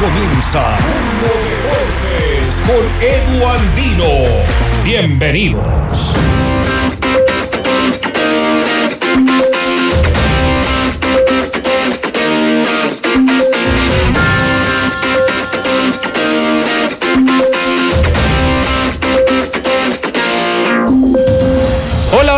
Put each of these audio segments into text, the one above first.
Comienza Mundo Deportes con Edu Andino. Bienvenidos.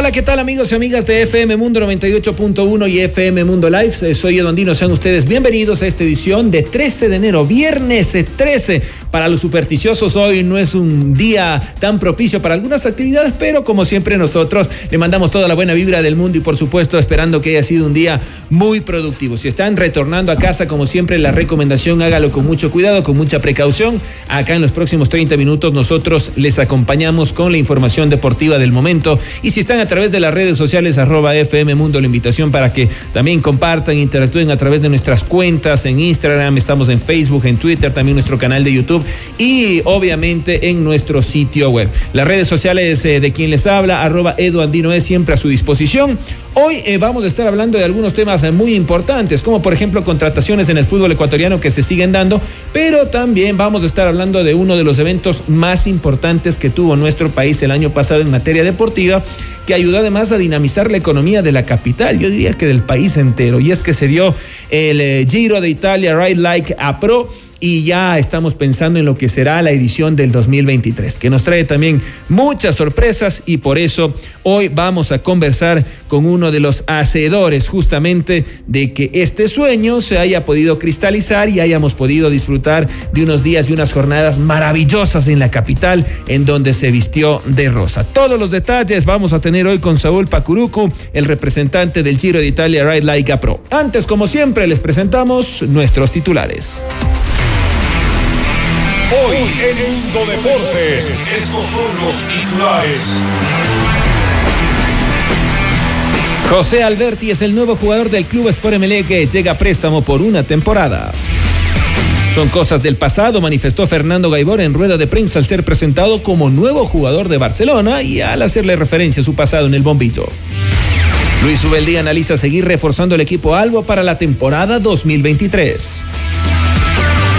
Hola, ¿qué tal amigos y amigas de FM Mundo 98.1 y FM Mundo Live? Eh, Soy Edondino, sean ustedes bienvenidos a esta edición de 13 de enero, viernes 13. Para los supersticiosos hoy no es un día tan propicio para algunas actividades, pero como siempre nosotros le mandamos toda la buena vibra del mundo y por supuesto esperando que haya sido un día muy productivo. Si están retornando a casa, como siempre, la recomendación hágalo con mucho cuidado, con mucha precaución. Acá en los próximos 30 minutos nosotros les acompañamos con la información deportiva del momento y si están a través de las redes sociales arroba FM Mundo la invitación para que también compartan, interactúen a través de nuestras cuentas en Instagram, estamos en Facebook, en Twitter, también nuestro canal de YouTube y obviamente en nuestro sitio web. Las redes sociales eh, de quien les habla, arroba Edu Andino es siempre a su disposición. Hoy eh, vamos a estar hablando de algunos temas eh, muy importantes, como por ejemplo contrataciones en el fútbol ecuatoriano que se siguen dando, pero también vamos a estar hablando de uno de los eventos más importantes que tuvo nuestro país el año pasado en materia deportiva, que ayudó además a dinamizar la economía de la capital, yo diría que del país entero, y es que se dio el Giro de Italia Ride Like a Pro y ya estamos pensando en lo que será la edición del 2023, que nos trae también muchas sorpresas y por eso hoy vamos a conversar con uno de los hacedores justamente de que este sueño se haya podido cristalizar y hayamos podido disfrutar de unos días y unas jornadas maravillosas en la capital en donde se vistió de rosa. Todos los detalles vamos a tener hoy con Saúl Pacurucu, el representante del Giro de Italia Ride Like a Pro. Antes, como siempre, les presentamos nuestros titulares. Hoy en Mundo Deportes, estos son los titulares. José Alberti es el nuevo jugador del Club Sport MLE que llega a préstamo por una temporada. Son cosas del pasado, manifestó Fernando Gaibor en rueda de prensa al ser presentado como nuevo jugador de Barcelona y al hacerle referencia a su pasado en el bombito. Luis Ubeldí analiza seguir reforzando el equipo Albo para la temporada 2023.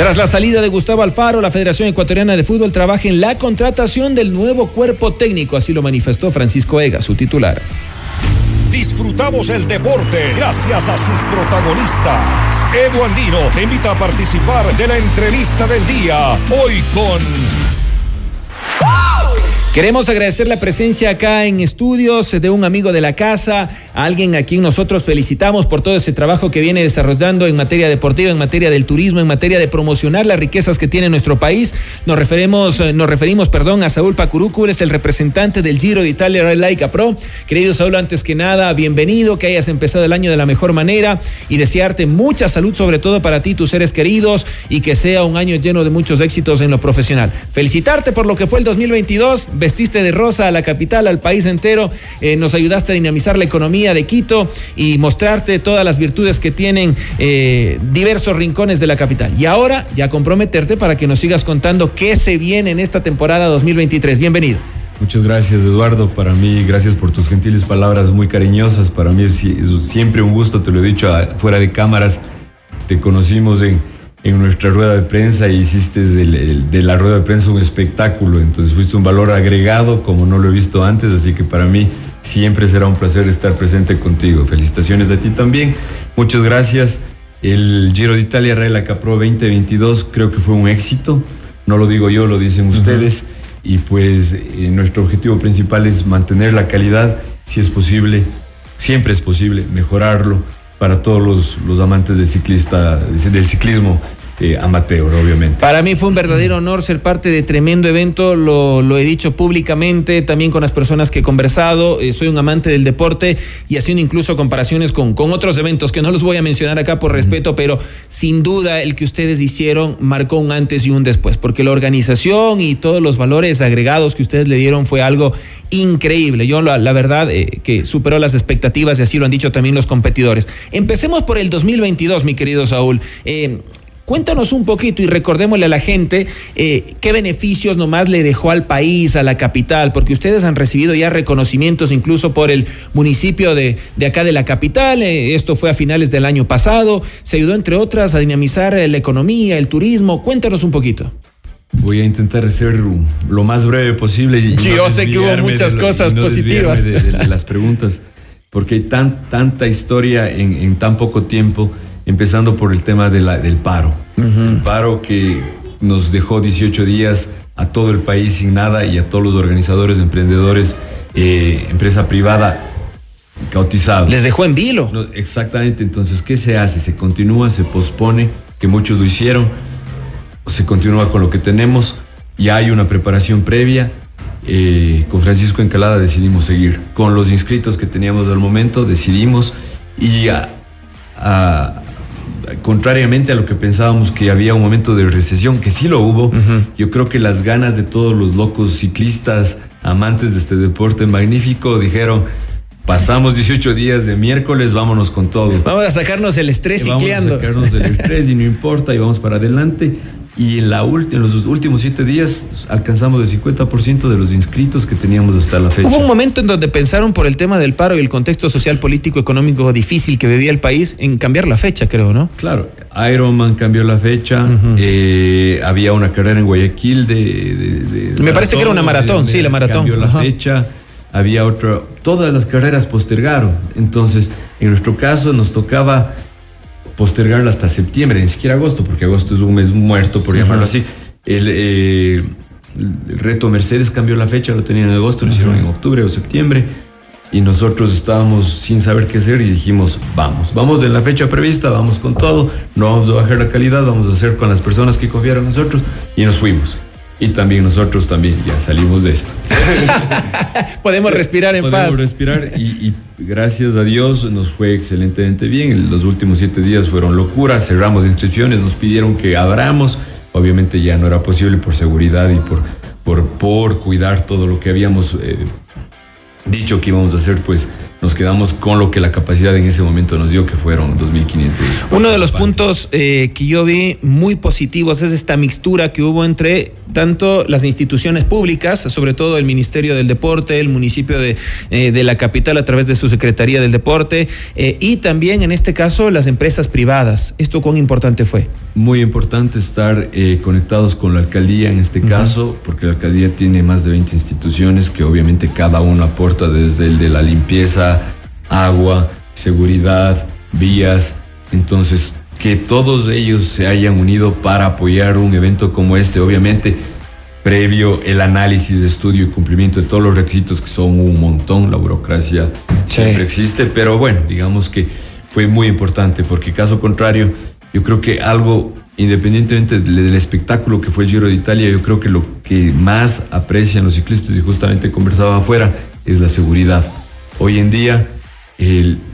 Tras la salida de Gustavo Alfaro, la Federación Ecuatoriana de Fútbol trabaja en la contratación del nuevo cuerpo técnico, así lo manifestó Francisco Ega, su titular. Disfrutamos el deporte gracias a sus protagonistas. Edu Andino te invita a participar de la entrevista del día. Hoy con Queremos agradecer la presencia acá en estudios de un amigo de la casa, alguien a quien nosotros felicitamos por todo ese trabajo que viene desarrollando en materia deportiva, en materia del turismo, en materia de promocionar las riquezas que tiene nuestro país. Nos referimos, nos referimos, perdón, a Saúl Pacurucu, es el representante del Giro de Italia Red Laika Pro. Querido Saúl, antes que nada, bienvenido, que hayas empezado el año de la mejor manera y desearte mucha salud, sobre todo para ti, tus seres queridos, y que sea un año lleno de muchos éxitos en lo profesional. Felicitarte por lo que fue el 2022 vestiste de rosa a la capital, al país entero, eh, nos ayudaste a dinamizar la economía de Quito y mostrarte todas las virtudes que tienen eh, diversos rincones de la capital. Y ahora ya comprometerte para que nos sigas contando qué se viene en esta temporada 2023. Bienvenido. Muchas gracias Eduardo, para mí gracias por tus gentiles palabras muy cariñosas, para mí es, siempre un gusto, te lo he dicho fuera de cámaras, te conocimos en, en nuestra rueda de prensa y hiciste de la rueda de prensa un espectáculo, entonces fuiste un valor agregado como no lo he visto antes, así que para mí siempre será un placer estar presente contigo. Felicitaciones a ti también, muchas gracias. El Giro de Italia Rally Capro 2022 creo que fue un éxito, no lo digo yo, lo dicen ustedes, y pues eh, nuestro objetivo principal es mantener la calidad, si es posible, siempre es posible mejorarlo para todos los, los amantes del, ciclista, del ciclismo eh, amateur, obviamente. Para mí fue un verdadero honor ser parte de tremendo evento, lo, lo he dicho públicamente, también con las personas que he conversado, eh, soy un amante del deporte y haciendo incluso comparaciones con, con otros eventos que no los voy a mencionar acá por respeto, pero sin duda el que ustedes hicieron marcó un antes y un después, porque la organización y todos los valores agregados que ustedes le dieron fue algo increíble. Yo la, la verdad eh, que superó las expectativas y así lo han dicho también los competidores. Empecemos por el 2022, mi querido Saúl. Eh, Cuéntanos un poquito y recordémosle a la gente eh, qué beneficios nomás le dejó al país, a la capital, porque ustedes han recibido ya reconocimientos incluso por el municipio de, de acá de la capital. Eh, esto fue a finales del año pasado. Se ayudó, entre otras, a dinamizar la economía, el turismo. Cuéntanos un poquito. Voy a intentar ser lo más breve posible. Y sí, yo sé que hubo muchas cosas no positivas. De, de, de, las preguntas, porque hay tan, tanta historia en, en tan poco tiempo empezando por el tema de la, del paro. Uh -huh. El paro que nos dejó 18 días a todo el país sin nada y a todos los organizadores, emprendedores, eh, empresa privada cautizados. Les dejó en vilo. No, exactamente, entonces, ¿qué se hace? ¿Se continúa, se pospone? Que muchos lo hicieron, se continúa con lo que tenemos, ya hay una preparación previa. Eh, con Francisco Encalada decidimos seguir. Con los inscritos que teníamos al momento decidimos y a, a, contrariamente a lo que pensábamos que había un momento de recesión, que sí lo hubo, uh -huh. yo creo que las ganas de todos los locos ciclistas, amantes de este deporte magnífico, dijeron, pasamos 18 días de miércoles, vámonos con todo. Vamos a sacarnos el estrés cicleando. Vamos a sacarnos el estrés y no importa, y vamos para adelante. Y en, la en los últimos siete días alcanzamos el 50% de los inscritos que teníamos hasta la fecha. Hubo un momento en donde pensaron por el tema del paro y el contexto social, político, económico difícil que vivía el país en cambiar la fecha, creo, ¿no? Claro, Ironman cambió la fecha, uh -huh. eh, había una carrera en Guayaquil de... de, de Me maratón, parece que era una maratón, sí, la maratón. Cambió la Ajá. fecha, había otra... Todas las carreras postergaron. Entonces, en nuestro caso nos tocaba postergarla hasta septiembre, ni siquiera agosto, porque agosto es un mes muerto, por llamarlo así. El, eh, el, reto Mercedes cambió la fecha, lo tenían en agosto, lo hicieron en octubre o septiembre, y nosotros estábamos sin saber qué hacer y dijimos, vamos, vamos de la fecha prevista, vamos con todo, no vamos a bajar la calidad, vamos a hacer con las personas que confiaron en nosotros, y nos fuimos. Y también nosotros también ya salimos de esto. Podemos respirar en Podemos paz. respirar y, y, gracias a Dios nos fue excelentemente bien. Los últimos siete días fueron locuras, cerramos inscripciones, nos pidieron que abramos. Obviamente ya no era posible por seguridad y por, por, por cuidar todo lo que habíamos eh, dicho que íbamos a hacer, pues nos quedamos con lo que la capacidad en ese momento nos dio, que fueron 2.500. Uno de los puntos eh, que yo vi muy positivos es esta mixtura que hubo entre tanto las instituciones públicas, sobre todo el Ministerio del Deporte, el municipio de, eh, de la capital a través de su Secretaría del Deporte, eh, y también en este caso las empresas privadas. ¿Esto cuán importante fue? Muy importante estar conectados con la alcaldía en este uh -huh. caso, porque la alcaldía tiene más de 20 instituciones que obviamente cada uno aporta desde el de la limpieza, agua, seguridad, vías. Entonces, que todos ellos se hayan unido para apoyar un evento como este, obviamente, previo el análisis, estudio y cumplimiento de todos los requisitos, que son un montón, la burocracia sí. siempre existe, pero bueno, digamos que fue muy importante, porque caso contrario, yo creo que algo, independientemente del espectáculo que fue el Giro de Italia, yo creo que lo que más aprecian los ciclistas, y justamente conversaba afuera, es la seguridad. Hoy en día,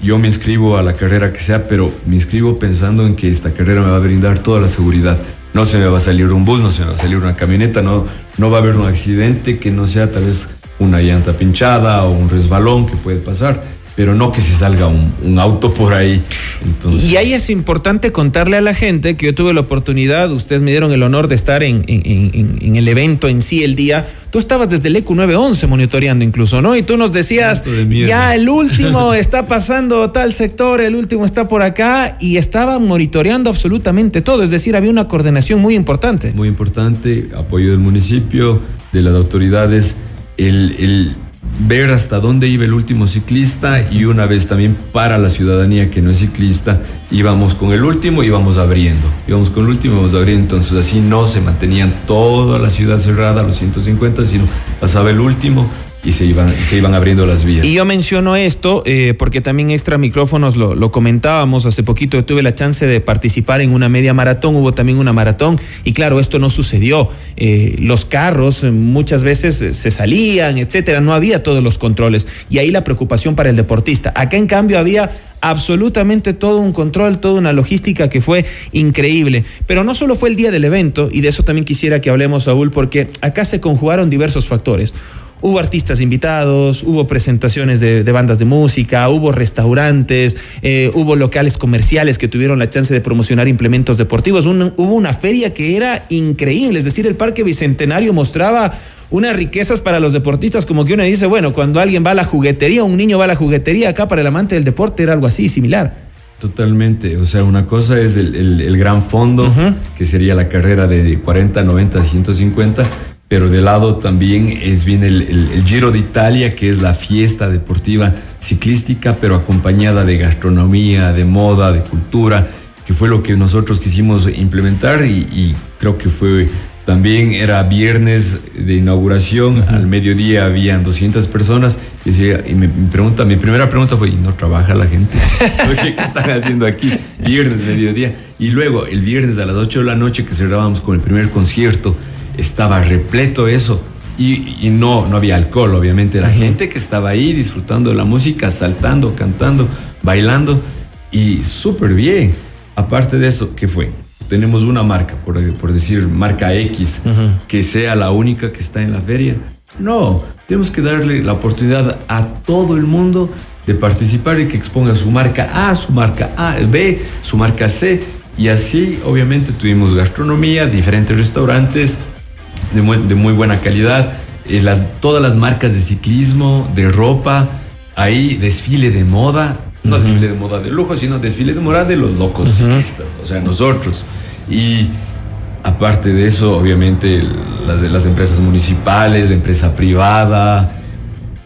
yo me inscribo a la carrera que sea, pero me inscribo pensando en que esta carrera me va a brindar toda la seguridad. No se me va a salir un bus, no se me va a salir una camioneta, no, no va a haber un accidente que no sea tal vez una llanta pinchada o un resbalón que puede pasar pero no que se salga un, un, auto por ahí. Entonces... Y ahí es importante contarle a la gente que yo tuve la oportunidad, ustedes me dieron el honor de estar en, en, en, en el evento en sí el día. Tú estabas desde el EQ 911 monitoreando incluso, ¿no? Y tú nos decías, ya el último está pasando tal sector, el último está por acá, y estaban monitoreando absolutamente todo. Es decir, había una coordinación muy importante. Muy importante, apoyo del municipio, de las autoridades, el, el ver hasta dónde iba el último ciclista y una vez también para la ciudadanía que no es ciclista, íbamos con el último y íbamos abriendo. Íbamos con el último y íbamos abriendo, entonces así no se mantenían toda la ciudad cerrada, los 150, sino pasaba el último, y se iban, se iban abriendo las vías. Y yo menciono esto eh, porque también extra micrófonos lo, comentábamos. Hace poquito tuve la chance de participar en una media maratón, hubo también una maratón y claro, esto no sucedió. Eh, los carros eh, muchas veces se salían, etcétera, no había todos los controles y ahí la preocupación para el deportista. Acá en cambio había absolutamente todo un control, toda una logística que fue increíble. Pero no solo fue el día del evento, y de eso también quisiera que hablemos, Saúl, porque acá se conjugaron diversos factores. Hubo artistas invitados, hubo presentaciones de, bandas de música, hubo restaurantes, eh, hubo locales comerciales que tuvieron la chance de promocionar implementos deportivos. hubo una feria que era increíble, es decir, el Parque Bicentenario mostraba unas riquezas para los deportistas, como que uno dice, bueno, cuando alguien va a la juguetería, un niño va a la juguetería, acá para el amante del deporte era algo así, similar. Totalmente, o sea, una cosa es el, gran fondo, que sería la carrera de 40, 90, 150, pero de lado también es bien el, Giro de Italia, que es la fiesta deportiva ciclística, pero acompañada de gastronomía, de moda, de cultura, que fue lo que nosotros quisimos implementar y, creo que fue también era viernes de inauguración, al mediodía habían 200 personas y, me, pregunta, mi primera pregunta fue, ¿y no trabaja la gente? ¿Qué están haciendo aquí? Viernes, mediodía. Y luego el viernes a las 8 de la noche que cerrábamos con el primer concierto, estaba repleto eso. Y, no, no había alcohol, obviamente, era gente que estaba ahí disfrutando de la música, saltando, cantando, bailando y súper bien. Aparte de eso, ¿qué fue? Tenemos una marca, por, por decir marca X, que sea la única que está en la feria. No, tenemos que darle la oportunidad a todo el mundo de participar y que exponga su marca A, su marca A, B, su marca C. Y así, obviamente, tuvimos gastronomía, diferentes restaurantes, de muy, buena calidad. Eh, las, todas las marcas de ciclismo, de ropa, ahí desfile de moda, no desfile de moda de lujo, sino desfile de moda de los locos ciclistas, o sea, nosotros. Y aparte de eso, obviamente, las de las empresas municipales, la empresa privada,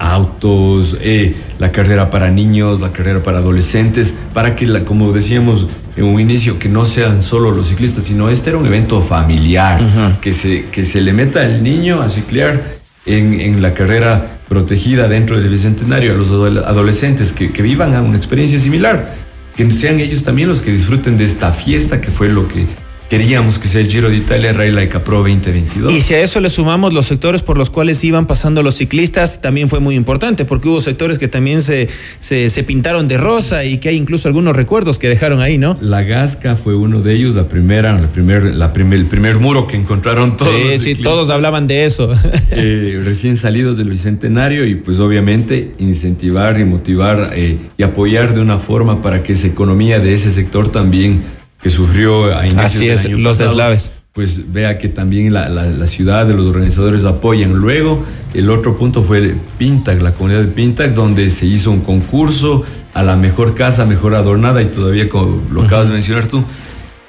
autos, eh, la carrera para niños, la carrera para adolescentes, para que, la, como decíamos en un inicio, que no sean solo los ciclistas, sino este era un evento familiar, que, se, que se le meta el niño a ciclear en, en, la carrera protegida dentro del Bicentenario a los adolescentes que, que vivan una experiencia similar, que sean ellos también los que disfruten de esta fiesta que fue lo que queríamos que sea el Giro de Italia Rally Like Pro 2022. Y si a eso le sumamos los sectores por los cuales iban pasando los ciclistas, también fue muy importante, porque hubo sectores que también se, se, pintaron de rosa y que hay incluso algunos recuerdos que dejaron ahí, ¿no? La Gasca fue uno de ellos, la primera, la primer, la primer, el primer muro que encontraron todos. Sí, sí, todos hablaban de eso. Eh, recién salidos del Bicentenario y pues obviamente incentivar y motivar eh, y apoyar de una forma para que esa economía de ese sector también que sufrió a inicios Así es, los deslaves. Pues vea que también la, la, ciudad de los organizadores apoyan. Luego, el otro punto fue Pintac, la comunidad de Pintac, donde se hizo un concurso a la mejor casa, mejor adornada, y todavía, como lo acabas de mencionar tú,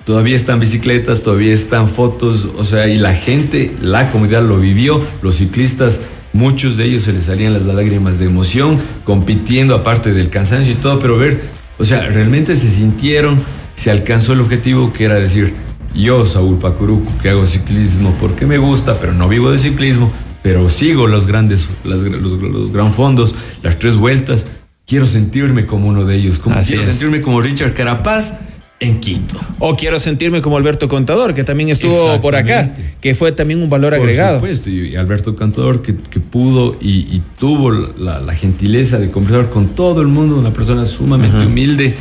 todavía están bicicletas, todavía están fotos, o sea, y la gente, la comunidad lo vivió, los ciclistas muchos de ellos se les salían las lágrimas de emoción, compitiendo aparte del cansancio y todo, pero ver, o sea, realmente se sintieron se alcanzó el objetivo que era decir, yo, Saúl Pacuruco, que hago ciclismo porque me gusta, pero no vivo de ciclismo, pero sigo los grandes, los, gran fondos, las tres vueltas, quiero sentirme como uno de ellos, como quiero sentirme como Richard Carapaz en Quito. O quiero sentirme como Alberto Contador, que también estuvo por acá, que fue también un valor agregado. Por supuesto, y Alberto Contador que, pudo y, tuvo la, gentileza de conversar con todo el mundo, una persona sumamente humilde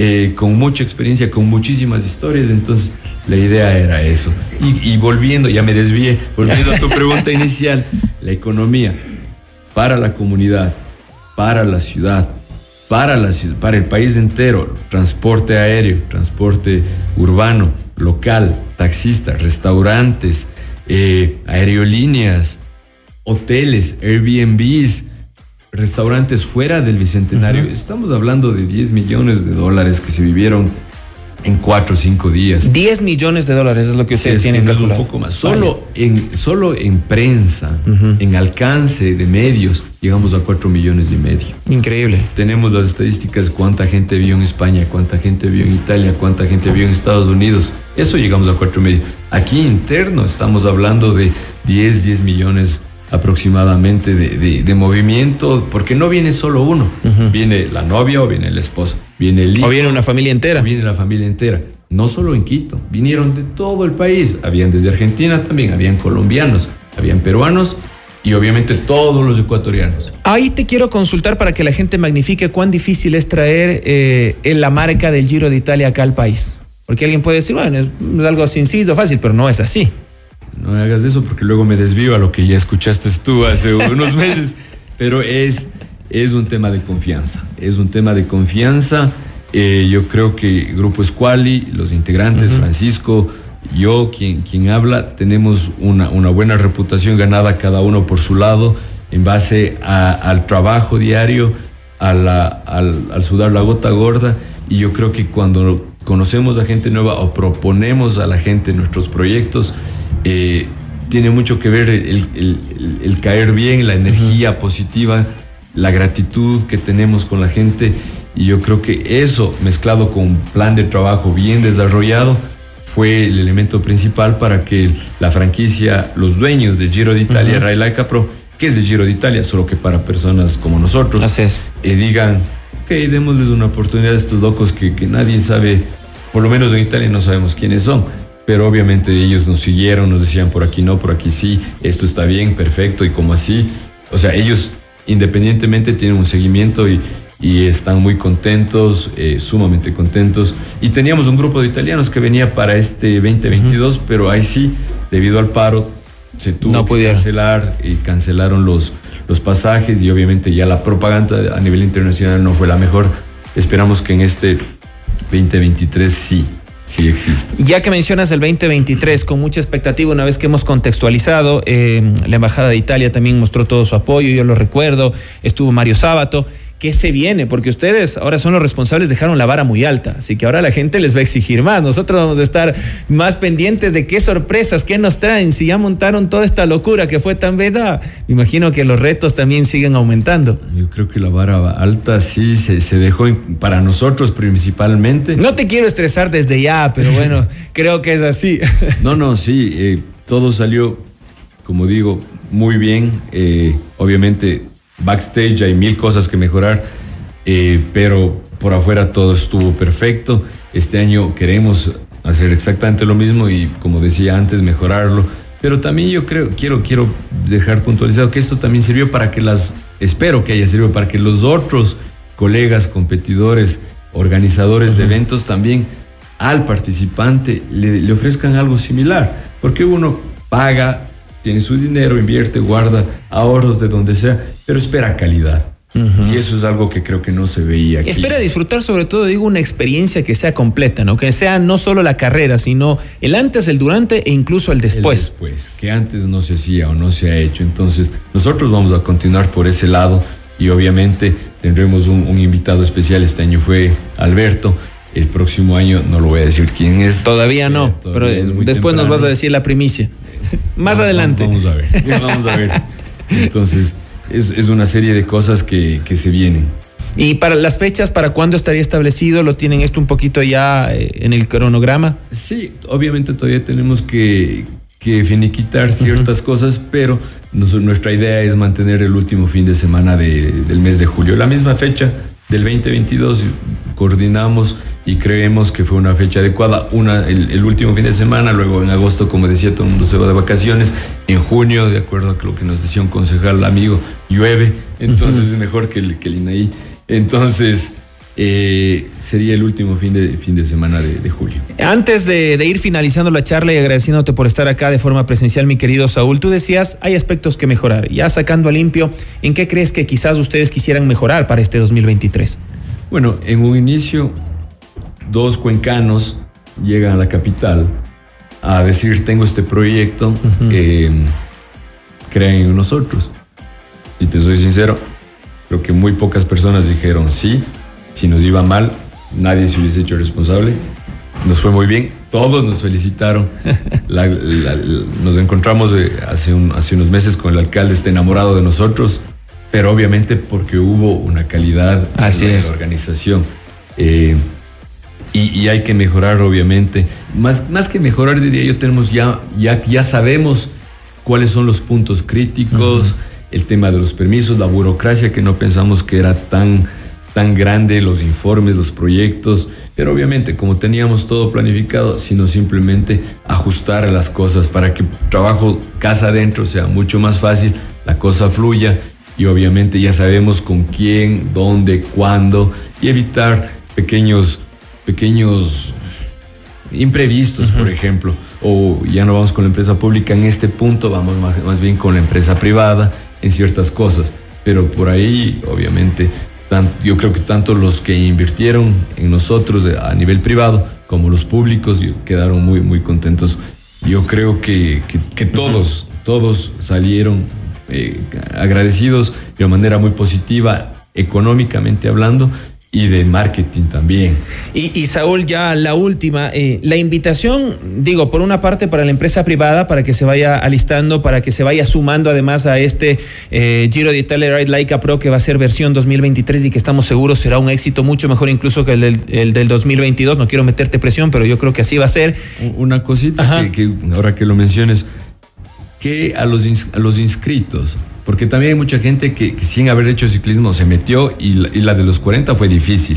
eh, con mucha experiencia, con muchísimas historias, entonces la idea era eso. Y, volviendo, ya me desvié, volviendo a tu pregunta inicial, la economía para la comunidad, para la ciudad, para, la, para el país entero, transporte aéreo, transporte urbano, local, taxistas, restaurantes, eh, aerolíneas, hoteles, Airbnbs, restaurantes fuera del Bicentenario. Estamos hablando de 10 millones de dólares que se vivieron en cuatro o cinco días. 10 millones de dólares es lo que ustedes tienen calculado. Un poco más. Solo, en, solo en prensa, en alcance de medios, llegamos a 4 millones y medio. Increíble. Tenemos las estadísticas, cuánta gente vio en España, cuánta gente vio en Italia, cuánta gente vio en Estados Unidos. Eso llegamos a 4 y medio. Aquí interno estamos hablando de 10, 10 millones aproximadamente de, movimiento, porque no viene solo uno, viene la novia o viene la esposa, viene el hijo. O viene una familia entera. viene la familia entera. No solo en Quito, vinieron de todo el país. Habían desde Argentina también, habían colombianos, habían peruanos y obviamente todos los ecuatorianos. Ahí te quiero consultar para que la gente magnifique cuán difícil es traer eh, la marca del Giro de Italia acá al país. Porque alguien puede decir, bueno, es, algo sencillo, fácil, pero no es así. No me hagas eso porque luego me desvío a lo que ya escuchaste tú hace unos meses. Pero es, es un tema de confianza. Es un tema de confianza. Eh, yo creo que Grupo Esquali, los integrantes, Francisco, yo, quien, quien habla, tenemos una, una, buena reputación ganada cada uno por su lado en base al trabajo diario, al, al, sudar la gota gorda. Y yo creo que cuando conocemos a gente nueva o proponemos a la gente nuestros proyectos, eh, tiene mucho que ver el, el, caer bien, la energía positiva, la gratitud que tenemos con la gente. Y yo creo que eso, mezclado con un plan de trabajo bien desarrollado, fue el elemento principal para que la franquicia, los dueños de Giro de Italia, uh Capro, que es de Giro de Italia, solo que para personas como nosotros, eh, digan, ok, démosles una oportunidad a estos locos que, que nadie sabe, por lo menos en Italia no sabemos quiénes son pero obviamente ellos nos siguieron, nos decían por aquí no, por aquí sí, esto está bien, perfecto, y como así, o sea, ellos independientemente tienen un seguimiento y, y están muy contentos, eh, sumamente contentos. Y teníamos un grupo de italianos que venía para este 2022, pero ahí sí, debido al paro, se tuvo que cancelar y cancelaron los, los pasajes y obviamente ya la propaganda a nivel internacional no fue la mejor. Esperamos que en este 2023 sí. Sí existe. Ya que mencionas el 2023, con mucha expectativa, una vez que hemos contextualizado, eh, la Embajada de Italia también mostró todo su apoyo, yo lo recuerdo, estuvo Mario Sábato. ¿Qué se viene? Porque ustedes ahora son los responsables, dejaron la vara muy alta, así que ahora la gente les va a exigir más. Nosotros vamos a estar más pendientes de qué sorpresas, qué nos traen. Si ya montaron toda esta locura que fue tan bella, imagino que los retos también siguen aumentando. Yo creo que la vara alta sí se, dejó para nosotros principalmente. No te quiero estresar desde ya, pero bueno, creo que es así. no, no, sí, eh, todo salió, como digo, muy bien. Eh, obviamente backstage hay mil cosas que mejorar, eh, pero por afuera todo estuvo perfecto. Este año queremos hacer exactamente lo mismo y como decía antes, mejorarlo. Pero también yo creo, quiero, quiero dejar puntualizado que esto también sirvió para que las, espero que haya servido para que los otros colegas, competidores, organizadores de eventos también al participante le, le ofrezcan algo similar. Porque uno paga tiene su dinero, invierte, guarda ahorros de donde sea, pero espera calidad. Y eso es algo que creo que no se veía aquí. Espera disfrutar sobre todo, digo, una experiencia que sea completa, ¿no? Que sea no solo la carrera, sino el antes, el durante e incluso el después. El después, que antes no se hacía o no se ha hecho. Entonces, nosotros vamos a continuar por ese lado y obviamente tendremos un, invitado especial. Este año fue Alberto. El próximo año no lo voy a decir quién es. Todavía no, pero después nos vas a decir la primicia. Más adelante. Vamos a ver, vamos a ver. Entonces, es, una serie de cosas que, se vienen. ¿Y para las fechas, para cuándo estaría establecido? ¿Lo tienen esto un poquito ya eh, en el cronograma? Sí, obviamente todavía tenemos que, que finiquitar ciertas cosas, pero nuestra idea es mantener el último fin de semana del mes de julio. La misma fecha del 2022 coordinamos y creemos que fue una fecha adecuada. Una, el, último fin de semana, luego en agosto, como decía, todo el mundo se va de vacaciones. En junio, de acuerdo a lo que nos decía un concejal amigo, llueve, entonces es mejor que el, que el INAI. Entonces, eh, sería el último fin de, fin de semana de, julio. Antes de, ir finalizando la charla y agradeciéndote por estar acá de forma presencial, mi querido Saúl, tú decías, hay aspectos que mejorar. Ya sacando a limpio, ¿en qué crees que quizás ustedes quisieran mejorar para este 2023? Bueno, en un inicio, dos cuencanos llegan a la capital a decir, tengo este proyecto, eh, creen en nosotros. Y te soy sincero, creo que muy pocas personas dijeron sí si nos iba mal, nadie se hubiese hecho responsable. Nos fue muy bien, todos nos felicitaron. nos encontramos eh, hace, hace unos meses con el alcalde, está enamorado de nosotros, pero obviamente porque hubo una calidad Así en la organización. Eh, y, hay que mejorar, obviamente. Más, más que mejorar, diría yo, tenemos ya, ya, ya sabemos cuáles son los puntos críticos, el tema de los permisos, la burocracia que no pensamos que era tan tan grande, los informes, los proyectos, pero obviamente como teníamos todo planificado, sino simplemente ajustar las cosas para que trabajo casa adentro sea mucho más fácil, la cosa fluya y obviamente ya sabemos con quién, dónde, cuándo y evitar pequeños, pequeños imprevistos, por ejemplo, o ya no vamos con la empresa pública en este punto, vamos más, más bien con la empresa privada en ciertas cosas, pero por ahí obviamente yo creo que tanto los que invirtieron en nosotros a nivel privado como los públicos quedaron muy, muy contentos. Yo creo que, que, todos, todos salieron eh, agradecidos de manera muy positiva, económicamente hablando, y de marketing también. Y, Saúl, ya la última, eh, la invitación, digo, por una parte para la empresa privada, para que se vaya alistando, para que se vaya sumando además a este eh, Giro de Italia Ride Laika Pro que va a ser versión 2023 y que estamos seguros será un éxito mucho mejor incluso que el del, 2022. No quiero meterte presión, pero yo creo que así va a ser. Una cosita que, ahora que lo menciones, que a los, a los inscritos, porque también hay mucha gente que, sin haber hecho ciclismo se metió y la, de los 40 fue difícil.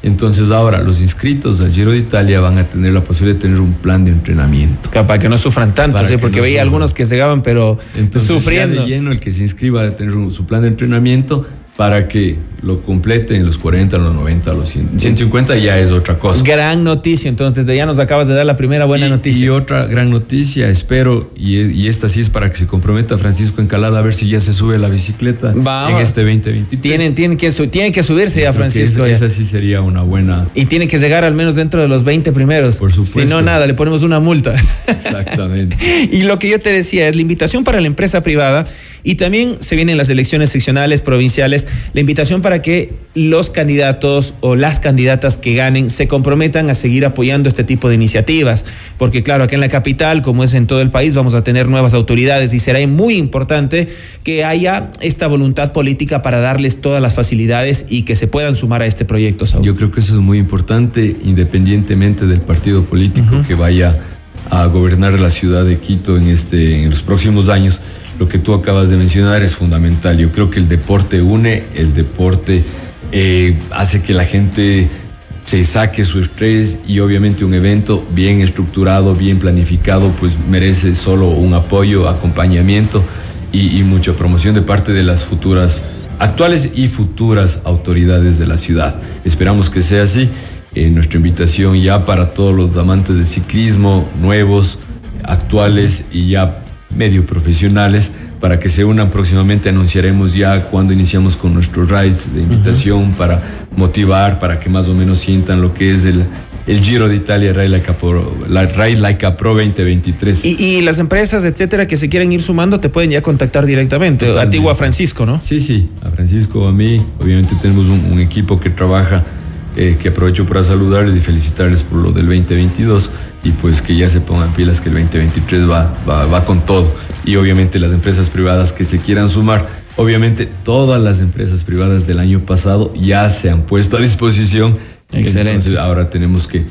Entonces ahora los inscritos al Giro de Italia van a tener la posibilidad de tener un plan de entrenamiento. Para que no sufran tanto, porque veía algunos que llegaban pero Entonces, sufriendo. de lleno el que se inscriba a tener su plan de entrenamiento para que lo complete en los 40, los 90, los 150 ya es otra cosa. Gran noticia, entonces ya nos acabas de dar la primera buena noticia. Y otra gran noticia, espero, y, esta sí es para que se comprometa Francisco Encalada a ver si ya se sube la bicicleta en este 2023. Tienen, tienen, que, tienen que subirse ya, Francisco. Esa, sí sería una buena. Y tiene que llegar al menos dentro de los 20 primeros. Por supuesto. Si no, nada, le ponemos una multa. Exactamente. y lo que yo te decía es la invitación para la empresa privada y también se vienen las elecciones seccionales, provinciales, la invitación para que los candidatos o las candidatas que ganen se comprometan a seguir apoyando este tipo de iniciativas, porque claro, aquí en la capital, como es en todo el país, vamos a tener nuevas autoridades y será muy importante que haya esta voluntad política para darles todas las facilidades y que se puedan sumar a este proyecto. Yo creo que eso es muy importante, independientemente del partido político que vaya a gobernar la ciudad de Quito en, este, en los próximos años lo que tú acabas de mencionar es fundamental. Yo creo que el deporte une, el deporte eh, hace que la gente se saque su estrés y obviamente un evento bien estructurado, bien planificado, pues merece solo un apoyo, acompañamiento y, mucha promoción de parte de las futuras, actuales y futuras autoridades de la ciudad. Esperamos que sea así. Eh, nuestra invitación ya para todos los amantes de ciclismo, nuevos, actuales y ya medio profesionales para que se unan próximamente. Anunciaremos ya cuando iniciamos con nuestros rides de invitación para motivar, para que más o menos sientan lo que es el, el Giro de Italia Ride Like a Pro, la Pro 2023. Y, las empresas, etcétera, que se quieren ir sumando, te pueden ya contactar directamente. Antiguo a Francisco, ¿no? Sí, sí, a Francisco, a mí. Obviamente tenemos un equipo que trabaja eh, que aprovecho para saludarles y felicitarles por lo del 2022 y pues que ya se pongan pilas que el 2023 va, va, va con todo. Y obviamente las empresas privadas que se quieran sumar, obviamente todas las empresas privadas del año pasado ya se han puesto a disposición. Excelente. Entonces ahora tenemos que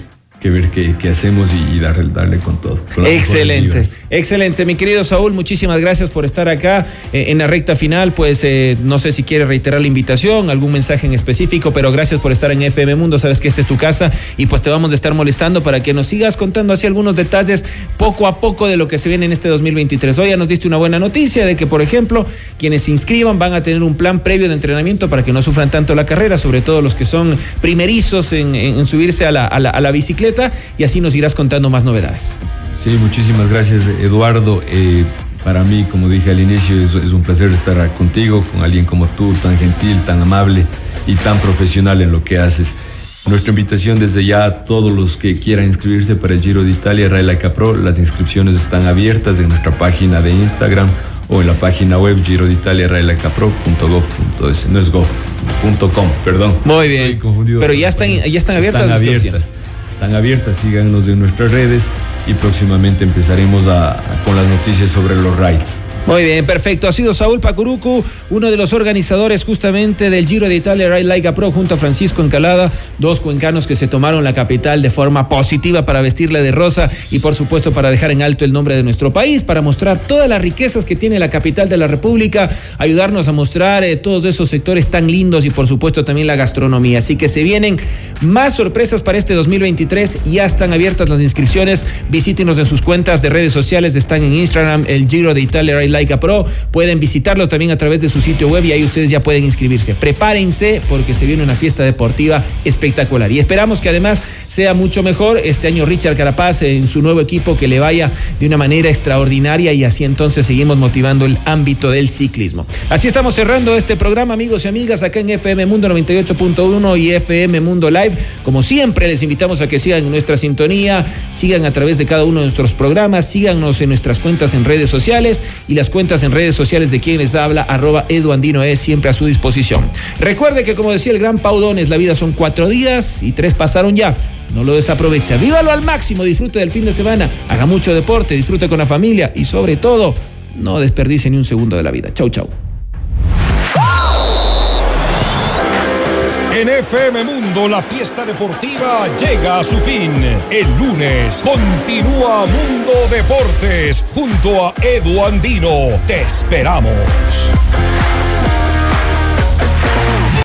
que ver qué, hacemos y, darle, darle, con todo. excelente, excelente. Mi querido Saúl, muchísimas gracias por estar acá eh, en la recta final. Pues eh, no sé si quiere reiterar la invitación, algún mensaje en específico, pero gracias por estar en FM Mundo. Sabes que esta es tu casa y pues te vamos a estar molestando para que nos sigas contando así algunos detalles poco a poco de lo que se viene en este 2023. Hoy ya nos diste una buena noticia de que, por ejemplo, quienes se inscriban van a tener un plan previo de entrenamiento para que no sufran tanto la carrera, sobre todo los que son primerizos en, subirse a la bicicleta y así nos irás contando más novedades. Sí, muchísimas gracias Eduardo. Eh, para mí, como dije al inicio, es, un placer estar contigo, con alguien como tú, tan gentil, tan amable y tan profesional en lo que haces. Nuestra invitación desde ya a todos los que quieran inscribirse para el Giro de Italia, Raila Capro, las inscripciones están abiertas en nuestra página de Instagram o en la página web giro de Italia, no es gov.com, perdón. Muy bien. Pero ya están, ya están abiertas. Están abiertas están abiertas, síganos en nuestras redes y próximamente empezaremos con las noticias sobre los rides. Muy bien, perfecto. Ha sido Saúl Pacurucu, uno de los organizadores justamente del Giro de Italia Ride Like Pro junto a Francisco Encalada, dos cuencanos que se tomaron la capital de forma positiva para vestirla de rosa y por supuesto para dejar en alto el nombre de nuestro país, para mostrar todas las riquezas que tiene la capital de la República, ayudarnos a mostrar eh, todos esos sectores tan lindos y por supuesto también la gastronomía. Así que se vienen más sorpresas para este 2023, ya están abiertas las inscripciones, visítenos en sus cuentas de redes sociales, están en Instagram, el Giro de Italia Ride Laika Pro. Pueden visitarlo también a través de su sitio web y ahí ustedes ya pueden inscribirse. Prepárense porque se viene una fiesta deportiva espectacular. Y esperamos que además sea mucho mejor este año Richard Carapaz en su nuevo equipo que le vaya de una manera extraordinaria y así entonces seguimos motivando el ámbito del ciclismo. Así estamos cerrando este programa, amigos y amigas, acá en FM Mundo 98.1 y FM Mundo Live. Como siempre, les invitamos a que sigan nuestra sintonía, sigan a través de cada uno de nuestros programas, síganos en nuestras cuentas en redes sociales y cuentas en redes sociales de quien les habla, arroba Eduandino es siempre a su disposición. Recuerde que como decía el gran Paudones, la vida son cuatro días y tres pasaron ya. No lo desaprovecha. Vívalo al máximo, disfrute del fin de semana, haga mucho deporte, disfrute con la familia y sobre todo, no desperdicie ni un segundo de la vida. Chau, chau. En FM Mundo la fiesta deportiva llega a su fin. El lunes continúa Mundo Deportes junto a Edu Andino. Te esperamos.